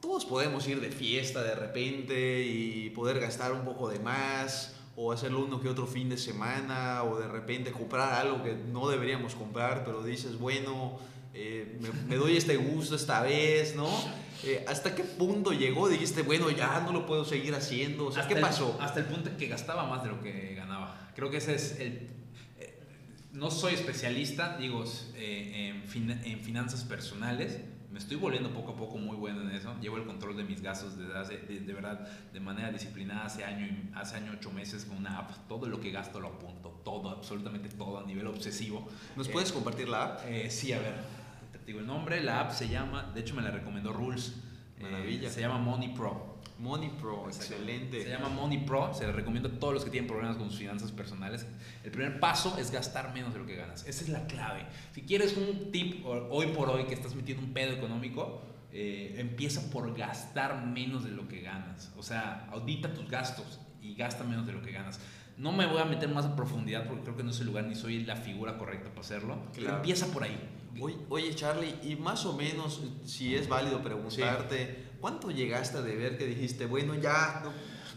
todos podemos ir de fiesta de repente y poder gastar un poco de más o hacerlo uno que otro fin de semana o de repente comprar algo que no deberíamos comprar, pero dices, bueno, eh, me, doy este gusto esta vez, ¿no? Eh, ¿Hasta qué punto llegó? Dijiste, bueno, ya no lo puedo seguir haciendo. O sea, ¿qué pasó? hasta el punto en que gastaba más de lo que ganaba. Creo que ese es el no soy especialista, digo, eh, en, finanzas personales. Me estoy volviendo poco a poco muy bueno en eso. Llevo el control de mis gastos desde hace, de, verdad, de manera disciplinada hace año, hace año, ocho meses con una app. Todo lo que gasto lo apunto, todo, absolutamente todo a nivel obsesivo. ¿Nos puedes eh, compartir la app? Eh, sí, a ver, te digo el nombre. La app se llama, de hecho me la recomendó Rules. Maravilla. se llama Money Pro. Money Pro, excelente. Se llama Money Pro, se le recomiendo a todos los que tienen problemas con sus finanzas personales. El primer paso es gastar menos de lo que ganas. Esa es la clave. Si quieres un tip hoy por hoy que estás metiendo un pedo económico, eh, empieza por gastar menos de lo que ganas. O sea, audita tus gastos y gasta menos de lo que ganas. No me voy a meter más a profundidad porque creo que no es el lugar ni soy la figura correcta para hacerlo. empieza por ahí. Oye, Charlie, y más o menos, si es válido preguntarte, ¿cuánto llegaste a deber que dijiste, bueno, ya...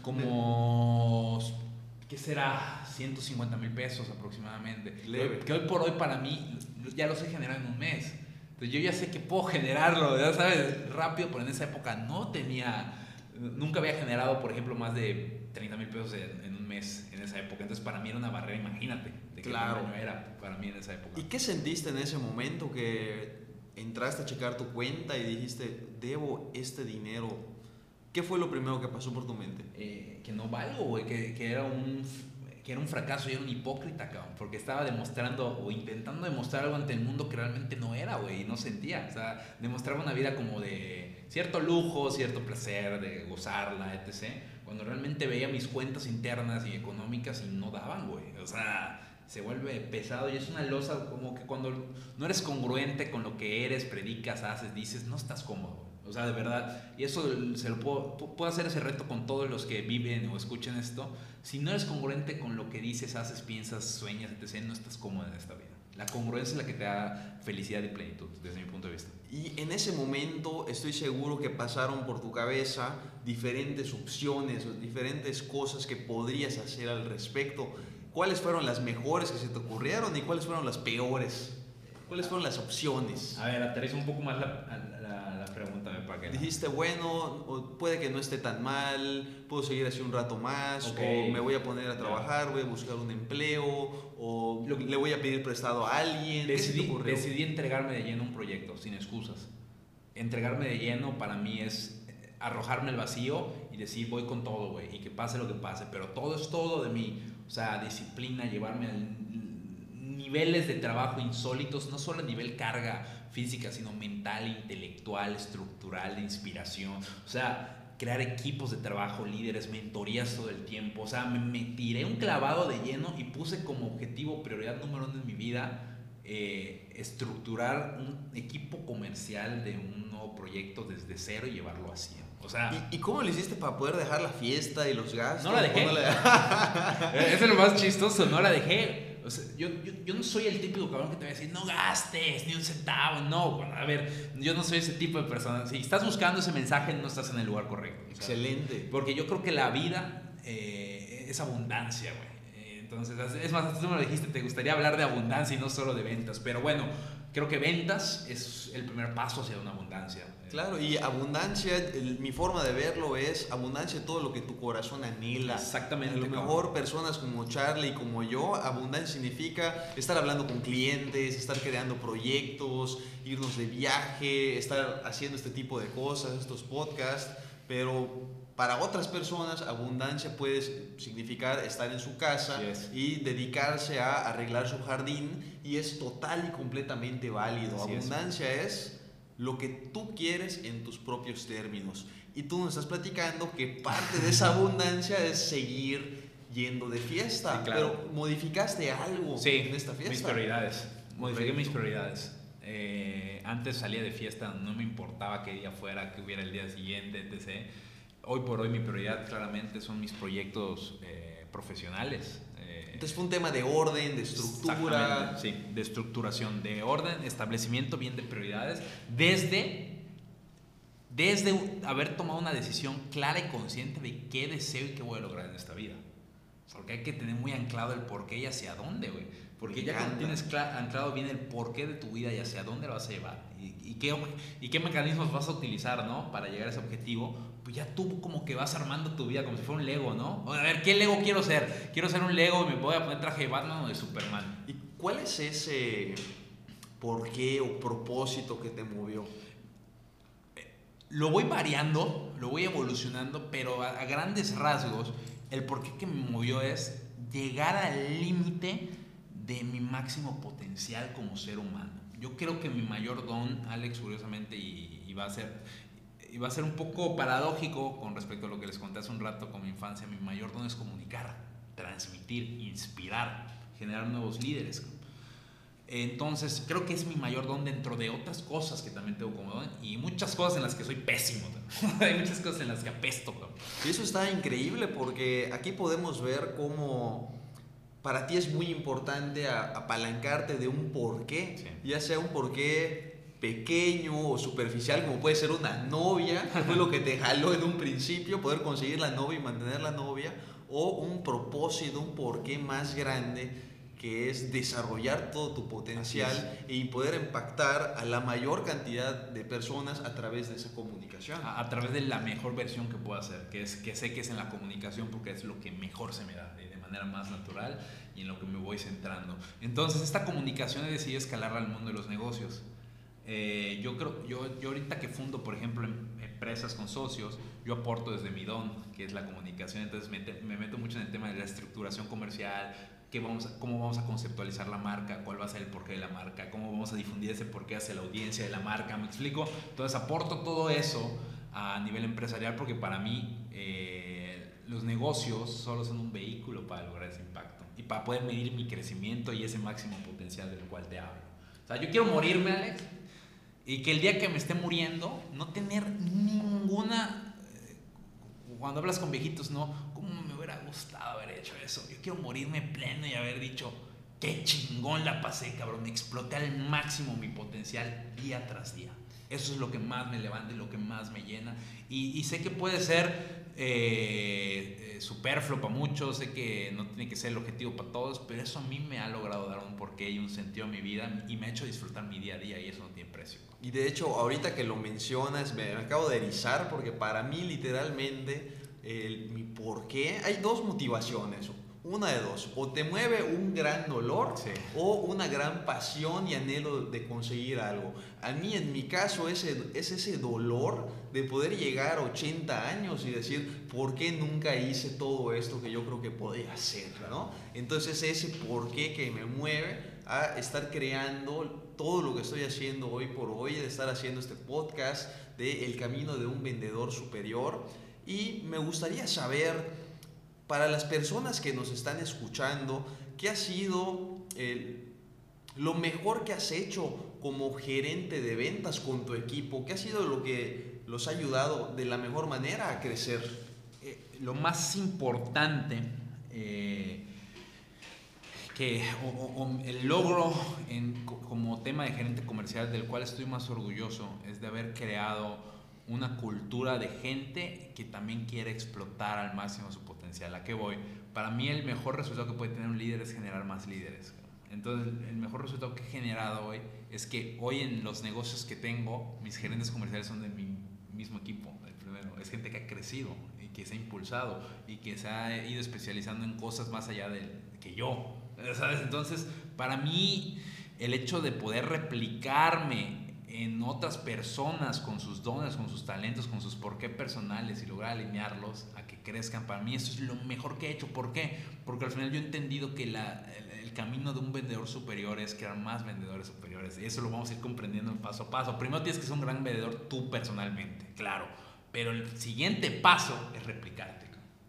Como, ¿qué será? 150 mil pesos aproximadamente. Que hoy por hoy para mí ya lo sé generar en un mes. Entonces yo ya sé que puedo generarlo, ya sabes, rápido, pero en esa época no tenía, nunca había generado, por ejemplo, más de 30 mil pesos en, un mes en esa época. Entonces para mí era una barrera, imagínate, de qué claro. era para mí en esa época. ¿Y qué sentiste en ese momento que entraste a checar tu cuenta y dijiste, debo este dinero? ¿Qué fue lo primero que pasó por tu mente? Eh, que no valgo, güey, que, que era un que era un fracaso y era un hipócrita, cabrón, porque estaba demostrando o intentando demostrar algo ante el mundo que realmente no era, güey, y no sentía. O sea, demostraba una vida como de cierto lujo, cierto placer, de gozarla, etc. Cuando realmente veía mis cuentas internas y económicas y no daban, güey. O sea, se vuelve pesado y es una losa como que cuando no eres congruente con lo que eres, predicas, haces, dices, no estás cómodo. O sea, de verdad, y eso se lo puedo, puedo hacer ese reto con todos los que viven o escuchen esto. Si no eres congruente con lo que dices, haces, piensas, sueñas, etc., no estás cómodo en esta vida. La congruencia es la que te da felicidad y plenitud, desde mi punto de vista. Y en ese momento estoy seguro que pasaron por tu cabeza diferentes opciones, diferentes cosas que podrías hacer al respecto. ¿Cuáles fueron las mejores que se te ocurrieron y cuáles fueron las peores? ¿Cuáles fueron las opciones? A ver, aterriza un poco más la, la, pregunta, para que Dijiste, bueno, puede que no esté tan mal, puedo seguir así un rato más, o me voy a poner a trabajar, voy a buscar un empleo, o le voy a pedir prestado a alguien. Decidí, decidí entregarme de lleno a un proyecto, sin excusas. Entregarme de lleno para mí es eh, arrojarme al vacío y decir voy con todo, güey, y que pase lo que pase, pero todo es todo de mí, o sea, disciplina, llevarme al niveles de trabajo insólitos, no solo a nivel carga física, sino mental, intelectual, estructural, de inspiración. O sea, crear equipos de trabajo, líderes, mentorías todo el tiempo. O sea, me, tiré un clavado de lleno y puse como objetivo, prioridad número uno en mi vida, eh, estructurar un equipo comercial de un nuevo proyecto desde cero y llevarlo a 100. O sea, ¿Y, cómo lo hiciste para poder dejar la fiesta y los gastos? No la dejé. Eso [laughs] es lo más chistoso, no la dejé yo, yo, no soy el típico cabrón que te va a decir, no gastes ni un centavo. No, a ver, yo no soy ese tipo de persona. Si estás buscando ese mensaje, no estás en el lugar correcto. Excelente. Porque yo creo que la vida eh, es abundancia, güey. Entonces, es más, tú me lo dijiste, te gustaría hablar de abundancia y no solo de ventas. Pero bueno, creo que ventas es el primer paso hacia una abundancia. Claro, y abundancia, mi forma de verlo es abundancia todo lo que tu corazón anhela. Exactamente. A lo mejor personas como Charlie y como yo, abundancia significa estar hablando con clientes, estar creando proyectos, irnos de viaje, estar haciendo este tipo de cosas, estos podcasts, pero para otras personas, abundancia puede significar estar en su casa y dedicarse a arreglar su jardín y es total y completamente válido. abundancia es. lo que tú quieres en tus propios términos. Y tú nos estás platicando que parte de esa [laughs] abundancia es seguir yendo de fiesta. Pero modificaste algo en esta fiesta. Mis prioridades. Modifiqué mis prioridades. Eh, antes salía de fiesta, no me importaba qué día fuera, que hubiera el día siguiente, etc hoy por hoy mi prioridad claramente son mis proyectos eh, profesionales. Eh, Entonces fue un tema de orden, de estructura. Sí, de estructuración, de orden, establecimiento bien de prioridades, desde, desde haber tomado una decisión clara y consciente de qué deseo y qué voy a lograr en esta vida. Porque hay que tener muy anclado el porqué y hacia dónde, güey. Porque ya cuando tienes anclado bien el porqué de tu vida y hacia dónde lo vas a llevar y, qué, y qué mecanismos vas a utilizar, ¿no? Para llegar a ese objetivo, pues ya tú como que vas armando tu vida como si fuera un Lego, ¿no? A ver, ¿qué Lego quiero ser? Quiero ser un Lego y me voy a poner traje de Batman o de Superman. ¿Y cuál es ese porqué o propósito que te movió? Lo voy variando, lo voy evolucionando, pero a, a grandes rasgos, el porqué que me movió es llegar al límite de mi máximo potencial como ser humano. Yo creo que mi mayor don, Alex, curiosamente, y, va a ser y va a ser un poco paradójico con respecto a lo que les conté hace un rato con mi infancia, mi mayor don es comunicar, transmitir, inspirar, generar nuevos líderes. Entonces, creo que es mi mayor don dentro de otras cosas que también tengo como don y muchas cosas en las que soy pésimo. [laughs] Hay muchas cosas en las que apesto. Y eso está increíble porque aquí podemos ver cómo para ti es muy importante apalancarte de un porqué, ya sea un porqué pequeño o superficial, como puede ser una novia, fue lo que te jaló en un principio, poder conseguir la novia y mantener la novia, o un propósito, un porqué más grande que es desarrollar todo tu potencial y poder impactar a la mayor cantidad de personas a través de esa comunicación. A, través de la mejor versión que puedo hacer, que, es, que sé que es en la comunicación porque es lo que mejor se me da, manera más natural y en lo que me voy centrando. Entonces, esta comunicación he decidido escalarla al mundo de los negocios. Eh, yo creo, yo, yo ahorita que fundo, por ejemplo, em, empresas con socios, yo aporto desde mi don, que es la comunicación, entonces me, me meto mucho en el tema de la estructuración comercial, vamos cómo vamos a conceptualizar la marca, cuál va a ser el porqué de la marca, cómo vamos a difundir ese porqué hacia la audiencia de la marca, ¿me explico? Entonces aporto todo eso a nivel empresarial porque para mí eh, los negocios solo son un vehículo para lograr ese impacto y para poder medir mi crecimiento y ese máximo potencial del cual te hablo. O sea, yo quiero morirme, Alex, y que el día que me esté muriendo no tener ninguna cuando hablas con viejitos, no, ¿cómo me hubiera gustado haber hecho eso? Yo quiero morirme pleno y haber dicho, qué chingón la pasé, cabrón, exploté al máximo mi potencial día tras día. Eso es lo que más me levanta y lo que más me llena. Y, sé que puede ser eh, eh, superfluo para muchos, sé que no tiene que ser el objetivo para todos, pero eso a mí me ha logrado dar un porqué y un sentido a mi vida y me ha hecho disfrutar mi día a día y eso no tiene precio. Y de hecho, ahorita que lo mencionas, me, acabo de erizar porque para mí literalmente el, mi porqué, hay dos motivaciones una de dos, o te mueve un gran dolor o una gran pasión y anhelo de conseguir algo. A mí en mi caso ese, es ese dolor de poder llegar a 80 años y decir, ¿por qué nunca hice todo esto que yo creo que podía hacer? ¿no? Entonces ese por qué que me mueve a estar creando todo lo que estoy haciendo hoy por hoy, de estar haciendo este podcast de El Camino de un Vendedor Superior. Y me gustaría saber para las personas que nos están escuchando, ¿qué ha sido lo mejor que has hecho como gerente de ventas con tu equipo? ¿Qué ha sido lo que los ha ayudado de la mejor manera a crecer? Eh, lo más importante eh, que el logro como tema de gerente comercial del cual estoy más orgulloso es de haber creado una cultura de gente que también quiere explotar al máximo su potencial. ¿A qué voy? Para mí el mejor resultado que puede tener un líder es generar más líderes. Entonces, el mejor resultado que he generado hoy es que hoy en los negocios que tengo, mis gerentes comerciales son de mi mismo equipo, el primero. Es gente que ha crecido y que se ha impulsado y que se ha ido especializando en cosas más allá de que yo. ¿Sabes? Entonces, para mí, el hecho de poder replicarme en otras personas con sus dones, con sus talentos, con sus por qué personales y lograr alinearlos a que crezcan, para mí eso es lo mejor que he hecho. ¿Por qué? Porque al final yo he entendido que la, el, camino de un vendedor superior es crear más vendedores superiores. Y eso lo vamos a ir comprendiendo paso a paso. Primero tienes que ser un gran vendedor tú personalmente, claro. Pero el siguiente paso es replicarte,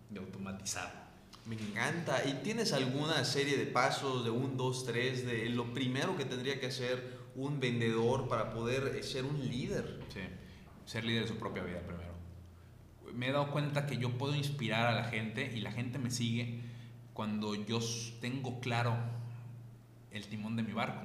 de automatizar. Me encanta. ¿Y tienes alguna serie de pasos de un, dos, tres, de lo primero que tendría que hacer un vendedor para poder eh, ser un líder? Sí, ser líder de su propia vida primero. Me he dado cuenta que yo puedo inspirar a la gente y la gente me sigue cuando yo tengo claro el timón de mi barco.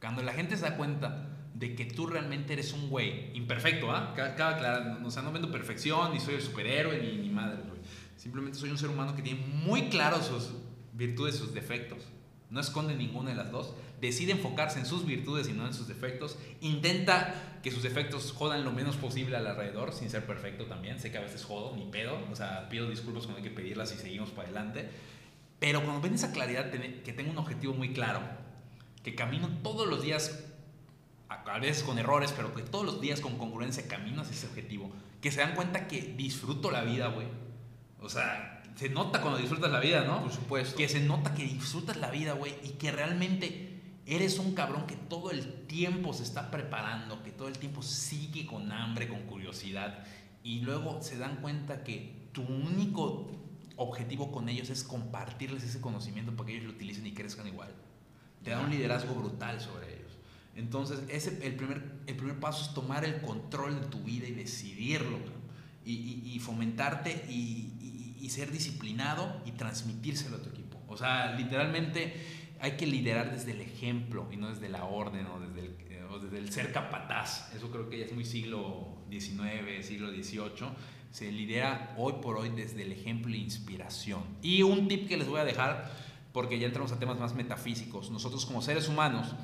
Cuando la gente se da cuenta de que tú realmente eres un güey imperfecto, ¿ah? Cada, claro, o sea, no vendo perfección, ni soy el superhéroe, ni, ni madre, güey. Simplemente soy un ser humano que tiene muy claro sus virtudes, sus defectos. No esconde ninguna de las dos. Decide enfocarse en sus virtudes y no en sus defectos. Intenta que sus defectos jodan lo menos posible al alrededor, sin ser perfecto también. Sé que a veces jodo, ni pedo. O sea, pido disculpas cuando hay que pedirlas y seguimos para adelante. Pero cuando ven esa claridad, que tengo un objetivo muy claro, que camino todos los días, a veces con errores, pero que todos los días con congruencia camino hacia ese objetivo, que se dan cuenta que disfruto la vida, güey. O sea, se nota cuando disfrutas la vida, ¿no? Por supuesto. Que se nota que disfrutas la vida, güey, y que realmente eres un cabrón que todo el tiempo se está preparando, que todo el tiempo sigue con hambre, con curiosidad, y luego se dan cuenta que tu único objetivo con ellos es compartirles ese conocimiento para que ellos lo utilicen y crezcan igual. Te da un liderazgo brutal sobre ellos. Entonces, ese, el, primer, el primer paso es tomar el control de tu vida y decidirlo. Y, fomentarte y, y, ser disciplinado y transmitírselo a tu equipo. O sea, literalmente hay que liderar desde el ejemplo y no desde la orden o desde el, eh, o desde el ser capataz. Eso creo que ya es muy siglo XIX, siglo XVIII se lidera hoy por hoy desde el ejemplo e inspiración. Y un tip que les voy a dejar, porque ya entramos a temas más metafísicos, nosotros como seres humanos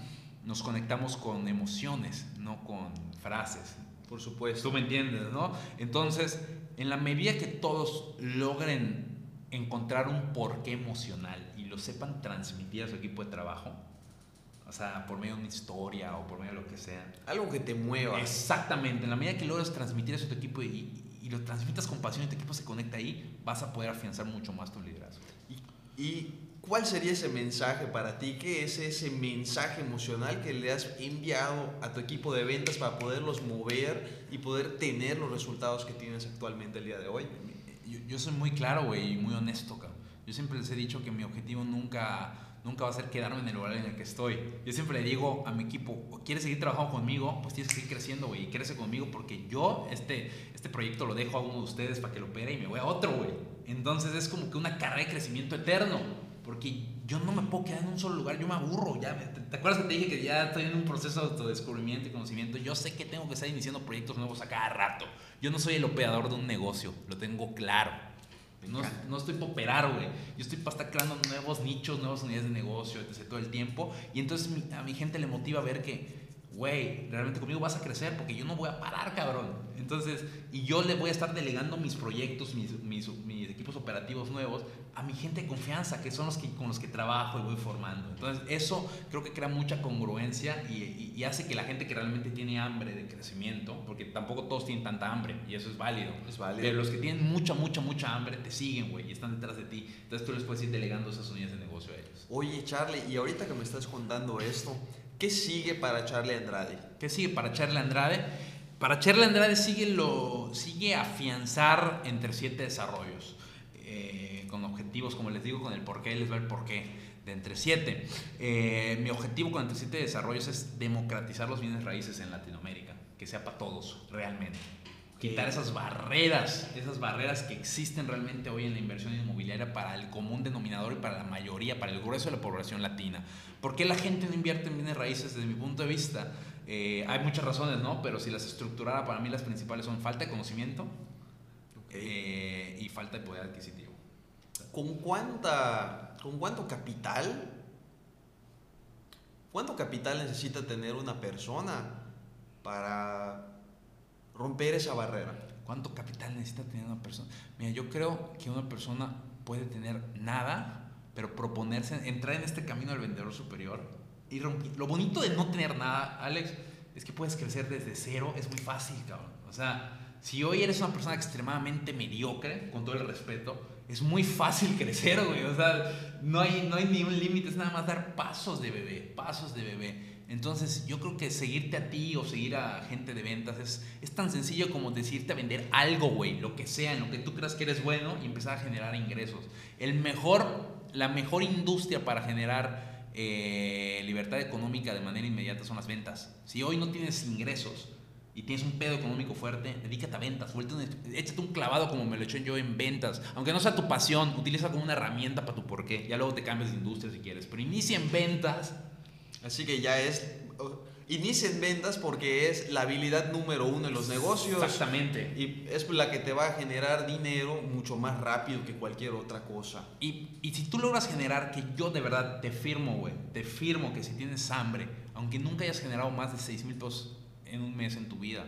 nos conectamos con emociones, no con frases. Por supuesto. Tú me entiendes, ¿no? Entonces, en la medida que todos logren encontrar un porqué emocional y lo sepan transmitir a su equipo de trabajo, o sea, por medio de una historia o por medio de lo que sea. Algo que te mueva. Exactamente. En la medida que logres transmitir eso a tu equipo y, y lo transmitas con pasión y tu equipo se conecta ahí, vas a poder afianzar mucho más tu liderazgo. ¿Y, cuál sería ese mensaje para ti? ¿Qué es ese mensaje emocional que le has enviado a tu equipo de ventas para poderlos mover y poder tener los resultados que tienes actualmente el día de hoy? Yo, yo soy muy claro, güey, y muy honesto, cabrón. Yo siempre les he dicho que mi objetivo nunca nunca va a ser quedarme en el lugar en el que estoy. Yo siempre le digo a mi equipo, ¿quieres seguir trabajando conmigo? Pues tienes que seguir creciendo, güey, y crece conmigo porque yo este, este proyecto lo dejo a uno de ustedes para que lo opere y me voy a otro, güey. Entonces es como que una carrera de crecimiento eterno, porque yo no me puedo quedar en un solo lugar, yo me aburro, ya. ¿Te, acuerdas que te dije que ya estoy en un proceso de autodescubrimiento y conocimiento? Yo sé que tengo que estar iniciando proyectos nuevos a cada rato. Yo no soy el operador de un negocio, lo tengo claro. No, no, estoy para operar, güey. Yo estoy para estar creando nuevos nichos, nuevas unidades de negocio, etc. todo el tiempo. Y entonces a mi gente le motiva a ver que güey, realmente conmigo vas a crecer porque yo no voy a parar, cabrón. Entonces, y yo le voy a estar delegando mis proyectos, mis, mis, mis, equipos operativos nuevos a mi gente de confianza, que son los que, con los que trabajo y voy formando. Entonces, eso creo que crea mucha congruencia y, y, hace que la gente que realmente tiene hambre de crecimiento, porque tampoco todos tienen tanta hambre y eso es válido. Es válido. Pero los que tienen mucha, mucha, mucha hambre te siguen, güey, y están detrás de ti. Entonces, tú les puedes ir delegando esas unidades de negocio a ellos. Oye, Charlie, y ahorita que me estás contando esto, ¿Qué sigue para Charlie Andrade? ¿Qué sigue para Charlie Andrade? Para Charlie Andrade sigue, lo, sigue afianzar entre siete desarrollos, con objetivos, como les digo, con el porqué, les va el porqué de entre siete. Eh, mi objetivo con entre siete desarrollos es democratizar los bienes raíces en Latinoamérica, que sea para todos, realmente quitar esas barreras, esas barreras que existen realmente hoy en la inversión inmobiliaria para el común denominador y para la mayoría, para el grueso de la población latina. ¿Por qué la gente no invierte en bienes raíces desde mi punto de vista? Eh, hay muchas razones, ¿no? Pero si las estructurara, para mí las principales son falta de conocimiento eh, y falta de poder adquisitivo. ¿Con, cuánta, ¿Con cuánto capital ¿cuánto capital necesita tener una persona para romper esa barrera? ¿Cuánto capital necesita tener una persona? Mira, yo creo que una persona puede tener nada, pero proponerse, entrar en este camino del vendedor superior y romper. Lo bonito de no tener nada, Alex, es que puedes crecer desde cero, es muy fácil, cabrón. O sea, si hoy eres una persona extremadamente mediocre, con todo el respeto, es muy fácil [laughs] crecer, güey. O sea, no hay, no hay ni un límite, es nada más dar pasos de bebé, pasos de bebé. Entonces, yo creo que seguirte a ti o seguir a gente de ventas es, es tan sencillo como decirte a vender algo, güey, lo que sea, en lo que tú creas que eres bueno y empezar a generar ingresos. El mejor, la mejor industria para generar eh, libertad económica de manera inmediata son las ventas. Si hoy no tienes ingresos, y tienes un pedo económico fuerte, dedícate a ventas, échate un clavado como me lo eché yo en ventas. Aunque no sea tu pasión, utiliza como una herramienta para tu porqué. Ya luego te cambias de industria si quieres, pero inicia en ventas. Así que ya es... Inicia en ventas porque es la habilidad número uno en los negocios. Exactamente. Y es la que te va a generar dinero mucho más rápido que cualquier otra cosa. Y, y si tú logras generar, que yo de verdad te firmo, güey, te firmo que si tienes hambre, aunque nunca hayas generado más de 6 mil pesos en un mes en tu vida.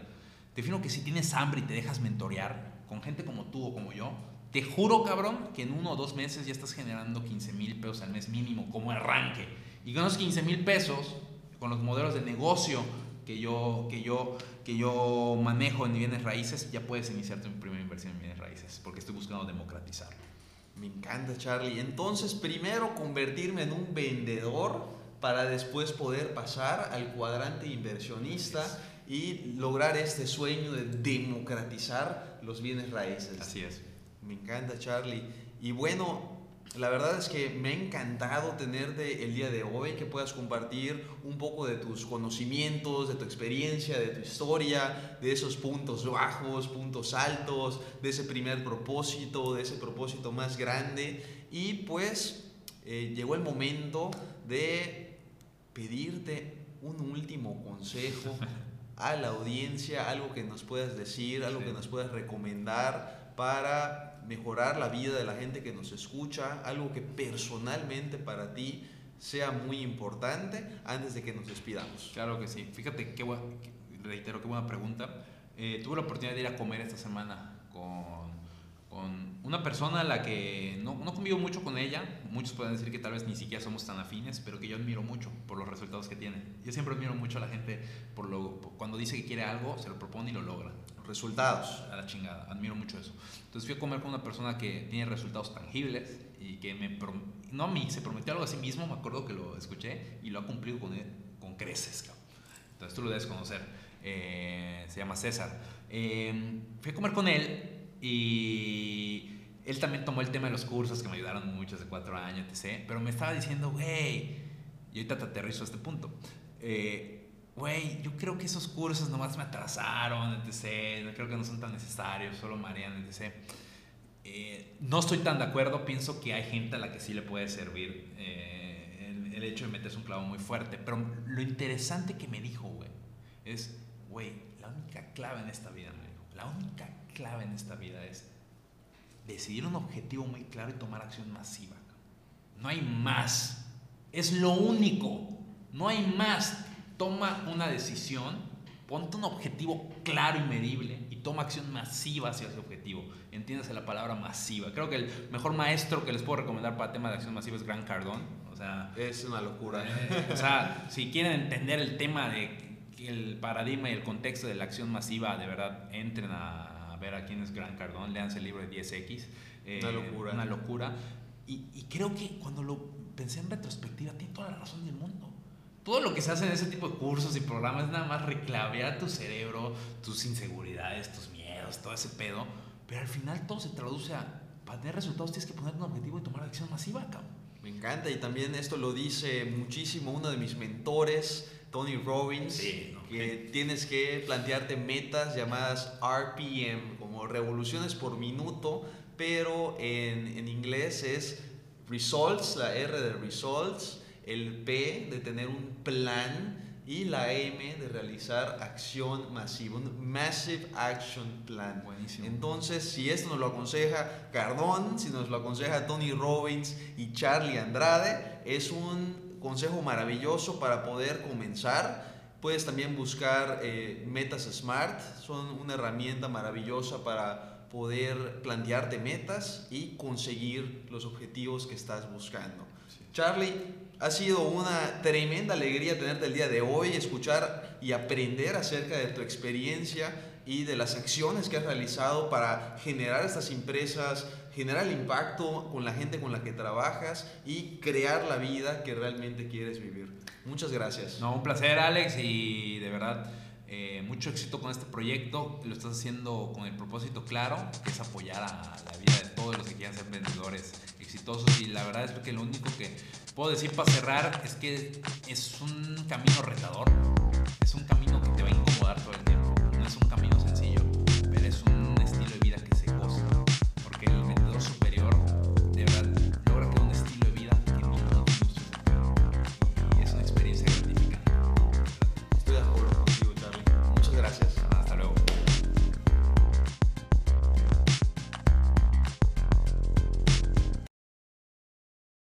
Te fijo que si tienes hambre y te dejas mentorear con gente como tú o como yo, te juro, cabrón, que en uno o dos meses ya estás generando 15 mil pesos al mes mínimo como arranque. Y con esos 15 mil pesos, con los modelos de negocio que yo, que, yo, que yo manejo en bienes raíces, ya puedes iniciar tu primera inversión en bienes raíces, porque estoy buscando democratizarlo. Me encanta, Charlie. Entonces, primero convertirme en un vendedor para después poder pasar al cuadrante inversionista y lograr este sueño de democratizar los bienes raíces. Así es. Me encanta, Charlie. Y bueno, la verdad es que me ha encantado tenerte el día de hoy, que puedas compartir un poco de tus conocimientos, de tu experiencia, de tu historia, de esos puntos bajos, puntos altos, de ese primer propósito, de ese propósito más grande. Y pues eh, llegó el momento de pedirte un último consejo [laughs] a la audiencia, algo que nos puedas decir, algo que nos puedas recomendar para mejorar la vida de la gente que nos escucha, algo que personalmente para ti sea muy importante antes de que nos despidamos. Claro que sí. Fíjate, qué reitero, qué buena pregunta. Eh, tuve la oportunidad de ir a comer esta semana con con una persona a la que no, no convivo mucho con ella, muchos pueden decir que tal vez ni siquiera somos tan afines, pero que yo admiro mucho por los resultados que tiene. Yo siempre admiro mucho a la gente por lo, cuando dice que quiere algo, se lo propone y lo logra. Resultados. A la chingada, admiro mucho eso. Entonces fui a comer con una persona que tiene resultados tangibles y que me, no a mí, se prometió algo a sí mismo, me acuerdo que lo escuché y lo ha cumplido con, con creces. Entonces tú lo debes conocer. Eh, se llama César. Eh, fui a comer con él y él también tomó el tema de los cursos que me ayudaron mucho hace cuatro años, etc. Pero me estaba diciendo, güey, y ahorita te aterrizo a este punto. Eh, güey, yo creo que esos cursos nomás me atrasaron, etc. Creo que no son tan necesarios, solo marean, etc. Eh, no estoy tan de acuerdo, pienso que hay gente a la que sí le puede servir eh, el, el, hecho de meterse un clavo muy fuerte. Pero lo interesante que me dijo, güey, es, güey, la única clave en esta vida, me dijo, la única clave en esta vida es decidir un objetivo muy claro y tomar acción masiva. No hay más. Es lo único. No hay más. Toma una decisión, ponte un objetivo claro y medible y toma acción masiva hacia ese objetivo. Entiéndase la palabra masiva. Creo que el mejor maestro que les puedo recomendar para tema de acción masiva es Gran Cardón. O sea, es una locura. Eh, o sea, si quieren entender el tema de el paradigma y el contexto de la acción masiva, de verdad, entren a ver a quién es Gran Cardón, leanse el libro de 10X. Eh, una locura. Una locura. Y, y, creo que cuando lo pensé en retrospectiva, tiene toda la razón del mundo. Todo lo que se hace en ese tipo de cursos y programas es nada más reclavear tu cerebro, tus inseguridades, tus miedos, todo ese pedo. Pero al final todo se traduce a, para tener resultados tienes que poner un objetivo y tomar acción masiva, cabrón. Me encanta y también esto lo dice muchísimo uno de mis mentores, Tony Robbins, que tienes que plantearte metas llamadas RPM, como revoluciones por minuto, pero en, en inglés es results, la R de results, el P de tener un plan y la M de realizar acción masiva, un Massive Action Plan. Buenísimo. Entonces, si esto nos lo aconseja Cardón, si nos lo aconseja Tony Robbins y Charlie Andrade, es un consejo maravilloso para poder comenzar. Puedes también buscar eh, metas SMART, son una herramienta maravillosa para poder plantearte metas y conseguir los objetivos que estás buscando. Charlie, ha sido una tremenda alegría tenerte el día de hoy, escuchar y aprender acerca de tu experiencia y de las acciones que has realizado para generar estas empresas, generar el impacto con la gente con la que trabajas y crear la vida que realmente quieres vivir. Muchas gracias. No, un placer Alex y de verdad eh, mucho éxito con este proyecto. Lo estás haciendo con el propósito claro, que es apoyar a la vida de todos los que quieran ser vendedores y la verdad es que lo único que puedo decir para cerrar es que es un camino retador, es un camino que te va a incomodar todo el tiempo, no es un camino